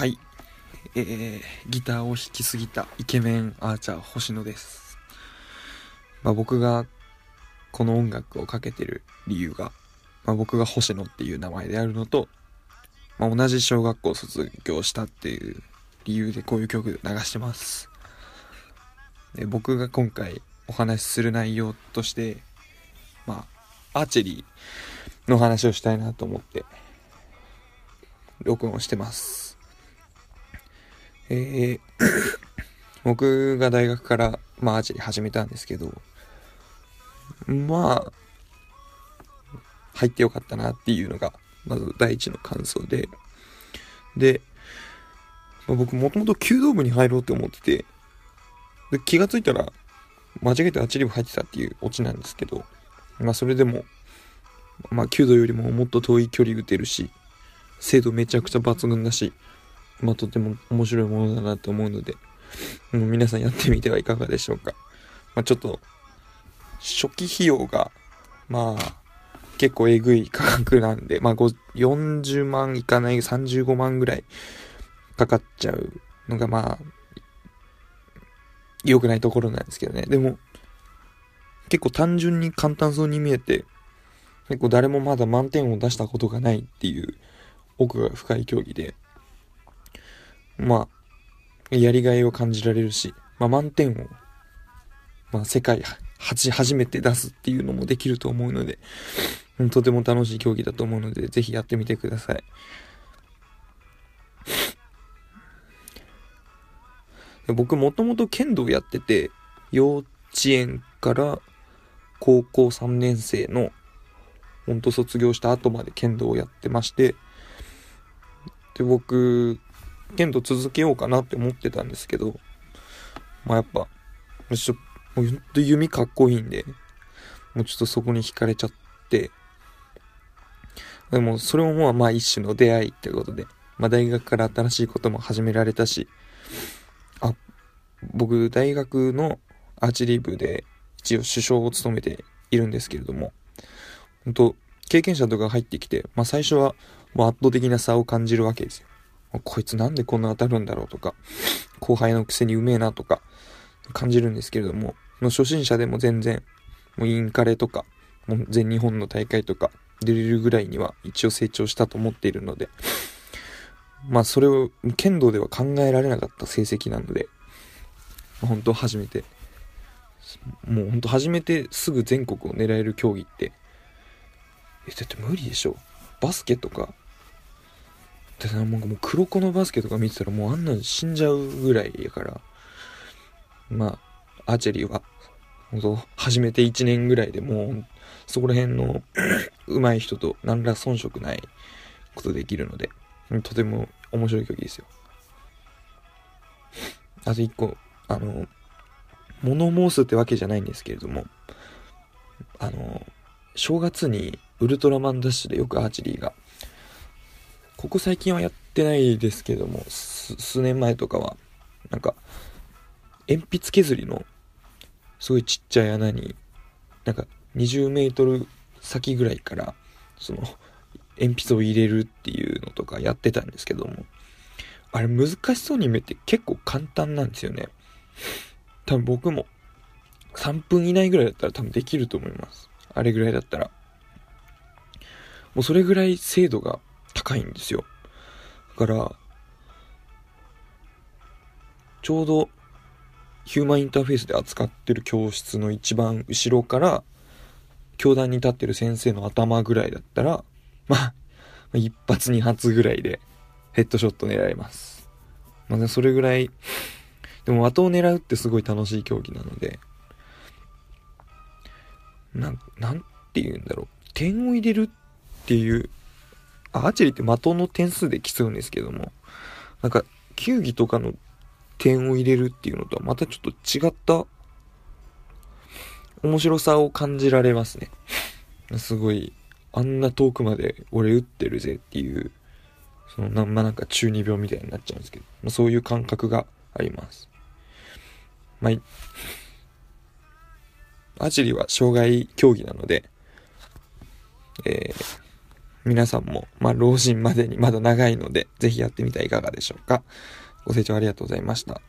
はい。えー、ギターを弾きすぎたイケメンアーチャー星野です。まあ僕がこの音楽をかけてる理由が、まあ僕が星野っていう名前であるのと、まあ同じ小学校卒業したっていう理由でこういう曲流してます。で僕が今回お話しする内容として、まあ、アーチェリーの話をしたいなと思って、録音してます。えー 僕が大学から、まあ、アーチェリー始めたんですけど、まあ、入ってよかったなっていうのが、まず第一の感想で、で、まあ僕もともと弓道部に入ろうと思ってて、で気がついたら、間違えてアーチェリー部入ってたっていうオチなんですけど、まあそれでも、まあ弓道よりももっと遠い距離打てるし、精度めちゃくちゃ抜群だし、まあとても面白いものだなと思うので、もう皆さんやってみてはいかがでしょうか。まあちょっと、初期費用が、まあ、結構えぐい価格なんで、まあ40万いかない35万ぐらいかかっちゃうのがまあ、良くないところなんですけどね。でも、結構単純に簡単そうに見えて、結構誰もまだ満点を出したことがないっていう奥が深い競技で、まあ、やりがいを感じられるし、まあ満点を、まあ世界初、初めて出すっていうのもできると思うので、とても楽しい競技だと思うので、ぜひやってみてください。僕もともと剣道やってて、幼稚園から高校3年生の、ほんと卒業した後まで剣道をやってまして、で、僕、剣道続けようかなって思ってたんですけど、まあやっぱ、ちょもうほんと弓かっこいいんで、もうちょっとそこに惹かれちゃって、でもそれもまあまあ一種の出会いってことで、まあ大学から新しいことも始められたし、あ、僕大学のアーチリー部で一応首相を務めているんですけれども、本当経験者とか入ってきて、まあ最初はもう圧倒的な差を感じるわけですよ。こいつなんでこんな当たるんだろうとか、後輩のくせにうめえなとか感じるんですけれども、もう初心者でも全然、もうインカレとか、もう全日本の大会とか出れるぐらいには一応成長したと思っているので、まあそれを剣道では考えられなかった成績なので、本当初めて、もう本当初めてすぐ全国を狙える競技って、え、だって無理でしょ。バスケとか、だってなんかもう黒子のバスケとか見てたらもうあんなの死んじゃうぐらいやから、まあ、アーチェリーは、本当始めて1年ぐらいでもう、そこら辺の 上手い人と何ら遜色ないことできるので、とても面白い競技ですよ。あと一個、あの、物申すってわけじゃないんですけれども、あの、正月にウルトラマンダッシュでよくアーチェリーが、ここ最近はやってないですけども、数年前とかは、なんか、鉛筆削りの、すごいちっちゃい穴に、なんか、20メートル先ぐらいから、その、鉛筆を入れるっていうのとかやってたんですけども、あれ難しそうに見えて結構簡単なんですよね。多分僕も3分以内ぐらいだったら多分できると思います。あれぐらいだったら。もうそれぐらい精度が高いんですよ。だから、ちょうどヒューマンインターフェースで扱ってる教室の一番後ろから、教壇に立ってる先生の頭ぐらいだったら、まあ、一発二発ぐらいでヘッドショット狙えます。まあ、それぐらい、でも的を狙うってすごい楽しい競技なので、な、なんて言うんだろう。点を入れるっていう、アーチェリーって的の点数で競うんですけども、なんか、球技とかの点を入れるっていうのとはまたちょっと違った面白さを感じられますね。すごい、あんな遠くまで俺打ってるぜっていう、そのな、ま、なんか中二病みたいになっちゃうんですけど、まあ、そういう感覚があります。まあ、アーチェリーは障害競技なので、えー、皆さんも、まあ、老人までにまだ長いので、ぜひやってみてはいかがでしょうか。ご清聴ありがとうございました。